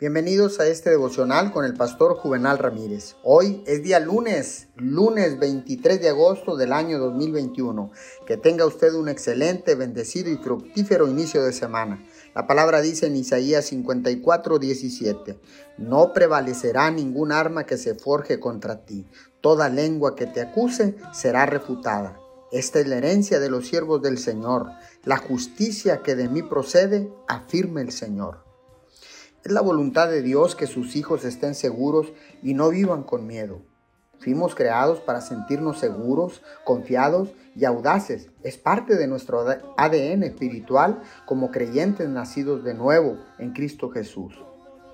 Bienvenidos a este devocional con el pastor Juvenal Ramírez. Hoy es día lunes, lunes 23 de agosto del año 2021. Que tenga usted un excelente, bendecido y fructífero inicio de semana. La palabra dice en Isaías 54, 17, No prevalecerá ningún arma que se forje contra ti. Toda lengua que te acuse será refutada. Esta es la herencia de los siervos del Señor, la justicia que de mí procede, afirma el Señor. Es la voluntad de Dios que sus hijos estén seguros y no vivan con miedo. Fuimos creados para sentirnos seguros, confiados y audaces. Es parte de nuestro ADN espiritual como creyentes nacidos de nuevo en Cristo Jesús.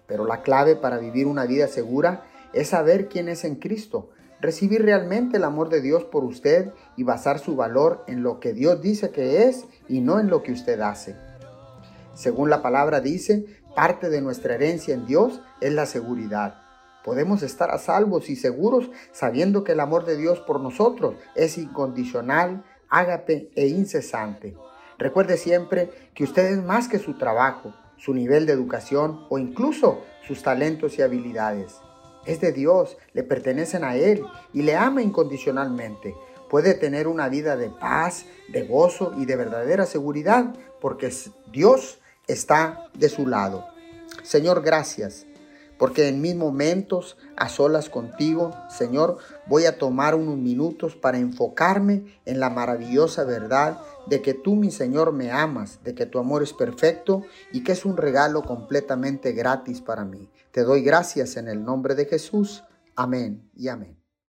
Pero la clave para vivir una vida segura es saber quién es en Cristo, recibir realmente el amor de Dios por usted y basar su valor en lo que Dios dice que es y no en lo que usted hace. Según la palabra dice, parte de nuestra herencia en Dios es la seguridad. Podemos estar a salvos y seguros sabiendo que el amor de Dios por nosotros es incondicional, ágape e incesante. Recuerde siempre que usted es más que su trabajo, su nivel de educación o incluso sus talentos y habilidades. Es de Dios, le pertenecen a Él y le ama incondicionalmente. Puede tener una vida de paz, de gozo y de verdadera seguridad porque Dios está de su lado. Señor, gracias, porque en mis momentos a solas contigo, Señor, voy a tomar unos minutos para enfocarme en la maravillosa verdad de que tú, mi Señor, me amas, de que tu amor es perfecto y que es un regalo completamente gratis para mí. Te doy gracias en el nombre de Jesús. Amén y amén.